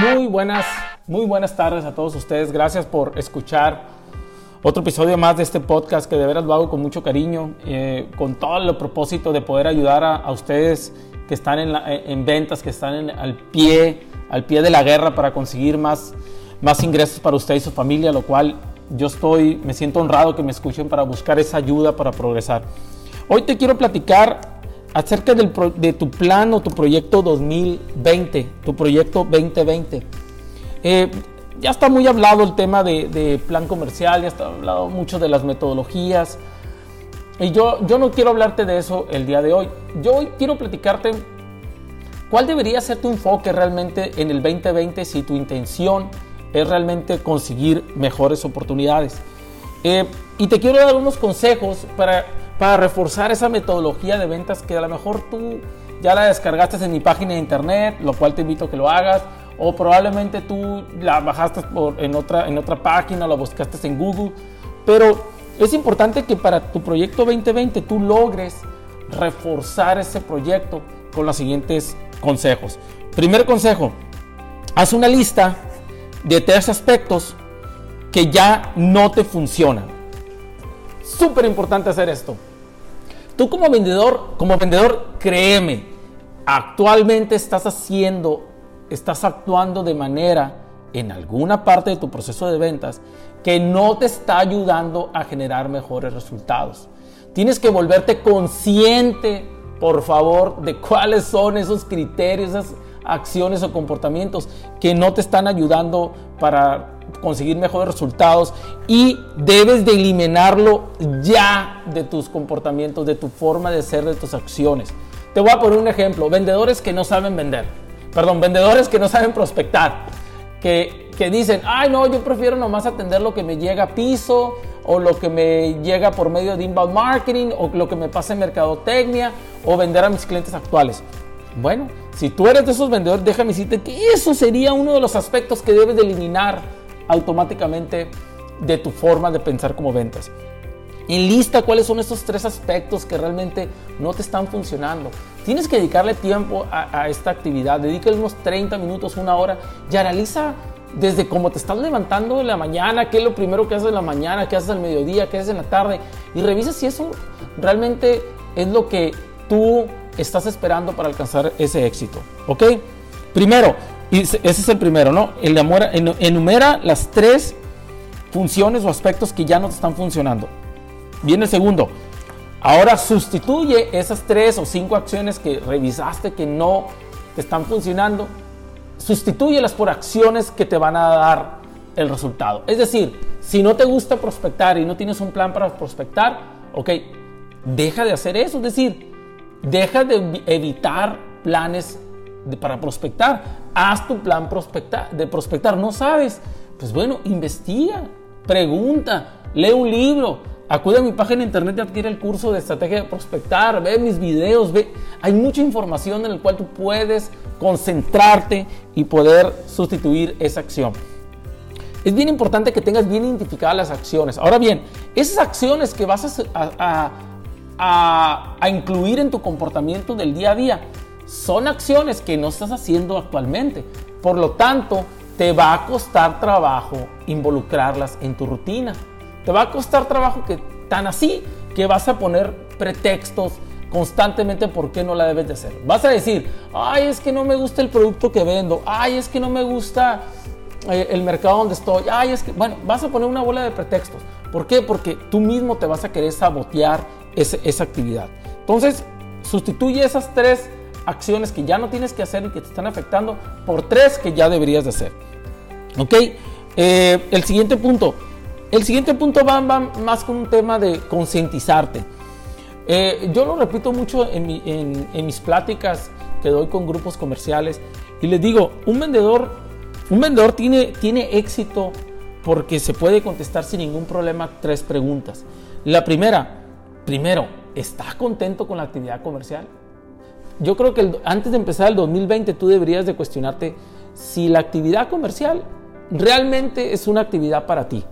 Muy buenas, muy buenas tardes a todos ustedes. Gracias por escuchar otro episodio más de este podcast que de veras lo hago con mucho cariño, eh, con todo el propósito de poder ayudar a, ustedes que están en, ventas, que están al pie, al pie de la guerra para conseguir más, más ingresos para usted y su familia, lo cual yo estoy, me siento honrado que me escuchen para buscar esa ayuda para progresar. Hoy te quiero platicar acerca de tu plan o tu proyecto 2020, tu proyecto 2020. Eh, ya está muy hablado el tema de, plan comercial, ya está hablado mucho de las metodologías. Y yo, yo no quiero hablarte de eso el día de hoy. Yo hoy quiero platicarte cuál debería ser tu enfoque realmente en el 2020 si tu intención es realmente conseguir mejores oportunidades. Eh, y te quiero dar unos consejos para para reforzar esa metodología de ventas que a lo mejor tú ya la descargaste en mi página de internet, lo cual te invito a que lo hagas, o probablemente tú la bajaste en, otra, en otra página, la buscaste en Google, pero es importante que para tu proyecto 2020 tú logres reforzar ese proyecto con los siguientes consejos. Primer consejo, haz una lista de tres aspectos que ya no te funcionan. Súper importante hacer esto. Tú como vendedor, como vendedor, créeme, actualmente estás haciendo, estás actuando de manera en alguna parte de tu proceso de ventas que no te está ayudando a generar mejores resultados. Tienes que volverte consciente, por favor, de cuáles son esos criterios, esas acciones o comportamientos que no te están ayudando para conseguir mejores resultados y debes de eliminarlo ya de tus comportamientos, de tu forma de ser, de tus acciones. Te voy a poner un ejemplo, vendedores que no saben vender, perdón, vendedores que no saben prospectar, que, que dicen, ay no, yo prefiero nomás atender lo que me llega a piso o lo que me llega por medio de inbound marketing o lo que me pasa en mercadotecnia o vender a mis clientes actuales. Bueno, si tú eres de esos vendedores, déjame decirte que eso sería uno de los aspectos que debes de eliminar automáticamente de tu forma de pensar como ventas. lista cuáles son estos tres aspectos que realmente no te están funcionando. Tienes que dedicarle tiempo a, esta actividad. Dedícale unos 30 minutos, una hora y analiza desde cómo te estás levantando en la mañana, qué es lo primero que haces en la mañana, qué haces al mediodía, qué haces en la tarde y revisa si eso realmente es lo que tú estás esperando para alcanzar ese éxito. ¿Ok? Primero, y ese es el primero, ¿no? El amor enumera las tres funciones o aspectos que ya no te están funcionando. Viene el segundo. Ahora sustituye esas tres o cinco acciones que revisaste que no te están funcionando. Sustitúyelas por acciones que te van a dar el resultado. Es decir, si no te gusta prospectar y no tienes un plan para prospectar, ok, deja de hacer eso. Es decir, deja de evitar planes para prospectar. Haz tu plan de prospectar. ¿No sabes? Pues bueno, investiga, pregunta, lee un libro, acude a mi página de internet y adquiere el curso de estrategia de prospectar, ve mis videos, ve. Hay mucha información en la cual tú puedes concentrarte y poder sustituir esa acción. Es bien importante que tengas bien identificadas las acciones. Ahora bien, esas acciones que vas a incluir en tu comportamiento del día a día, son acciones que no estás haciendo actualmente. Por lo tanto, te va a costar trabajo involucrarlas en tu rutina. Te va a costar trabajo que tan así que vas a poner pretextos constantemente por qué no la debes de hacer. Vas a decir, ay, es que no me gusta el producto que vendo, ay, es que no me gusta eh, el mercado donde estoy, ay, es que, bueno, vas a poner una bola de pretextos. ¿Por qué? Porque tú mismo te vas a querer sabotear esa actividad. Entonces, sustituye esas tres acciones que ya no tienes que hacer y que te están afectando por tres que ya deberías de hacer. ¿Ok? Eh, el siguiente punto. El siguiente punto va, más con un tema de concientizarte. Eh, yo lo repito mucho en, mis pláticas que doy con grupos comerciales y les digo, un vendedor, un vendedor tiene, tiene éxito porque se puede contestar sin ningún problema tres preguntas. La primera, primero, ¿estás contento con la actividad comercial? Yo creo que antes de empezar el 2020 tú deberías de cuestionarte si la actividad comercial realmente es una actividad para ti.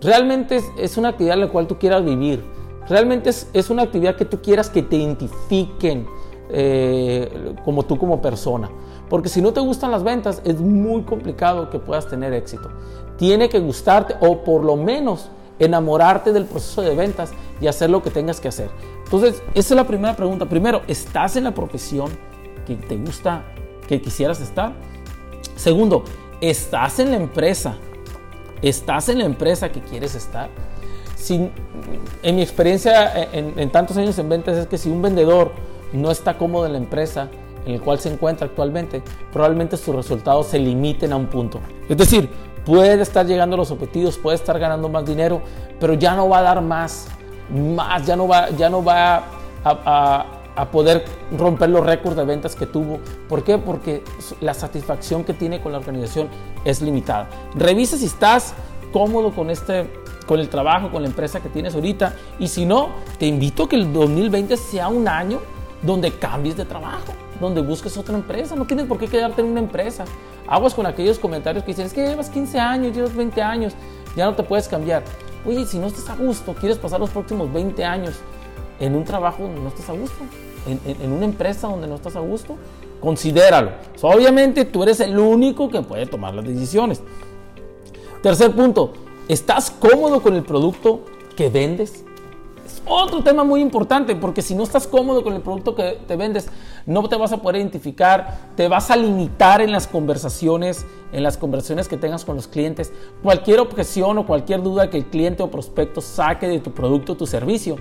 Realmente es, una actividad en la cual tú quieras vivir. Realmente es, una actividad que tú quieras que te identifiquen eh, como tú como persona. Porque si no te gustan las ventas, es muy complicado que puedas tener éxito. Tiene que gustarte o por lo menos enamorarte del proceso de ventas y hacer lo que tengas que hacer. Entonces, esa es la primera pregunta. Primero, ¿estás en la profesión que te gusta, que quisieras estar? Segundo, ¿estás en la empresa? ¿Estás en la empresa que quieres estar? en mi experiencia en, en tantos años en ventas es que si un vendedor no está cómodo en la empresa en el cual se encuentra actualmente, probablemente sus resultados se limiten a un punto. Es decir, puede estar llegando a los objetivos, puede estar ganando más dinero, pero ya no va a dar más, más, ya no va, ya no va a, poder romper los récords de ventas que tuvo. ¿Por qué? Porque la satisfacción que tiene con la organización es limitada. Revisa si estás cómodo con este con el trabajo, con la empresa que tienes ahorita. Y si no, te invito a que el 2020 sea un año donde cambies de trabajo, donde busques otra empresa. No tienes por qué quedarte en una empresa. Aguas con aquellos comentarios que dicen, es que llevas 15 años, llevas 20 años, ya no te puedes cambiar. Oye, si no estás a gusto, quieres pasar los próximos 20 años en un trabajo donde no estás a gusto, en, una empresa donde no estás a gusto, considéralo. obviamente tú eres el único que puede tomar las decisiones. Tercer punto, ¿estás cómodo con el producto que vendes? Otro tema muy importante porque si no estás cómodo con el producto que te vendes, no te vas a poder identificar, te vas a limitar en las conversaciones, en las conversaciones que tengas con los clientes. Cualquier objeción o cualquier duda que el cliente o prospecto saque de tu producto o tu servicio,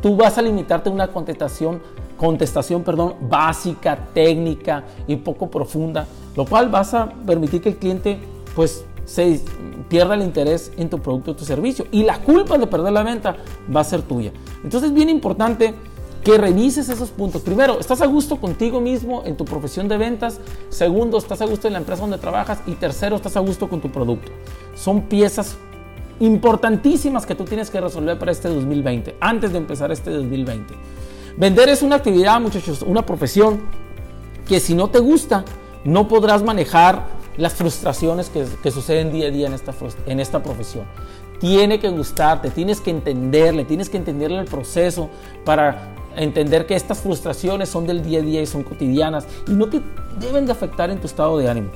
tú vas a limitarte a una contestación, contestación perdón, básica, técnica y poco profunda, lo cual vas a permitir que el cliente pues se pierda el interés en tu producto o tu servicio y la culpa de perder la venta va a ser tuya. Entonces es bien importante que revises esos puntos. Primero, ¿estás a gusto contigo mismo en tu profesión de ventas? Segundo, ¿estás a gusto en la empresa donde trabajas? Y tercero, ¿estás a gusto con tu producto? Son piezas importantísimas que tú tienes que resolver para este 2020, antes de empezar este 2020. Vender es una actividad, muchachos, una profesión que si no te gusta, no podrás manejar las frustraciones que, suceden día a día en esta, en esta profesión. Tiene que gustarte, tienes que entenderle, tienes que entenderle el proceso para entender que estas frustraciones son del día a día y son cotidianas y no te deben de afectar en tu estado de ánimo.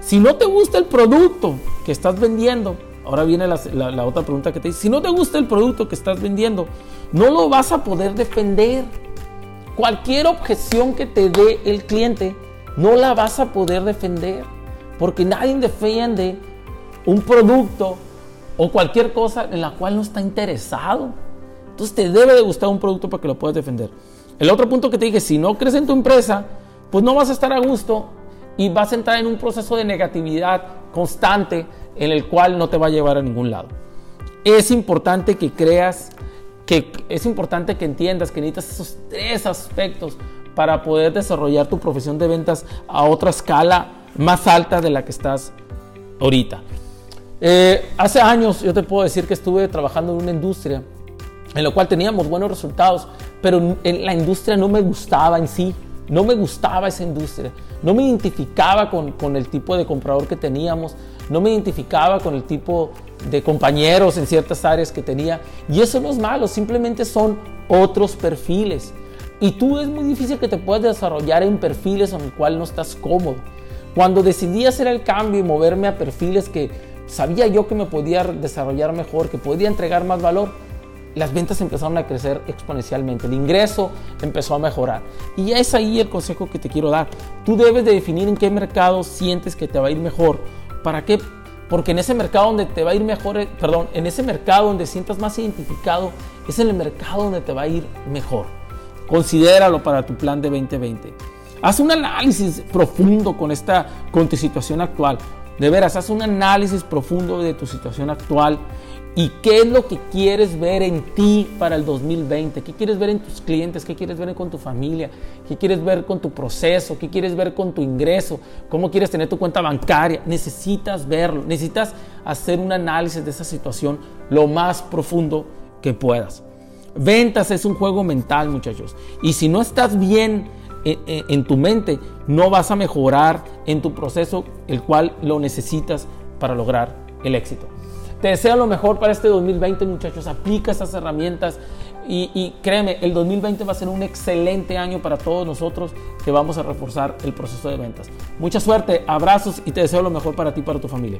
Si no te gusta el producto que estás vendiendo, ahora viene la, otra pregunta que te dice, si no te gusta el producto que estás vendiendo, no lo vas a poder defender. Cualquier objeción que te dé el cliente, no la vas a poder defender. Porque nadie defiende un producto o cualquier cosa en la cual no está interesado. Entonces te debe de gustar un producto para que lo puedas defender. El otro punto que te dije, si no crees en tu empresa, pues no vas a estar a gusto y vas a entrar en un proceso de negatividad constante en el cual no te va a llevar a ningún lado. Es importante que creas, que es importante que entiendas que necesitas esos tres aspectos para poder desarrollar tu profesión de ventas a otra escala más alta de la que estás ahorita. Eh, hace años yo te puedo decir que estuve trabajando en una industria en la cual teníamos buenos resultados, pero en la industria no me gustaba en sí, no me gustaba esa industria, no me identificaba con, con el tipo de comprador que teníamos, no me identificaba con el tipo de compañeros en ciertas áreas que tenía. Y eso no es malo, simplemente son otros perfiles. Y tú es muy difícil que te puedas desarrollar en perfiles en el cual no estás cómodo. Cuando decidí hacer el cambio y moverme a perfiles que sabía yo que me podía desarrollar mejor, que podía entregar más valor, las ventas empezaron a crecer exponencialmente, el ingreso empezó a mejorar. Y es ahí el consejo que te quiero dar. Tú debes de definir en qué mercado sientes que te va a ir mejor. ¿Para qué? Porque en ese mercado donde te va a ir mejor, eh, perdón, en ese mercado donde sientas más identificado, es en el mercado donde te va a ir mejor. Considéralo para tu plan de 2020. Haz un análisis profundo con esta con tu situación actual. De veras, haz un análisis profundo de tu situación actual y qué es lo que quieres ver en ti para el 2020, qué quieres ver en tus clientes, qué quieres ver con tu familia, qué quieres ver con tu proceso, qué quieres ver con tu ingreso, cómo quieres tener tu cuenta bancaria. Necesitas verlo, necesitas hacer un análisis de esa situación lo más profundo que puedas. Ventas es un juego mental, muchachos. Y si no estás bien en, tu mente, no vas a mejorar en tu proceso, el cual lo necesitas para lograr el éxito. Te deseo lo mejor para este 2020, muchachos. Aplica estas herramientas. y, y, créeme, el 2020 va a ser un excelente año para todos nosotros que vamos a reforzar el proceso de ventas. Mucha suerte, abrazos y te deseo lo mejor para ti y para tu familia.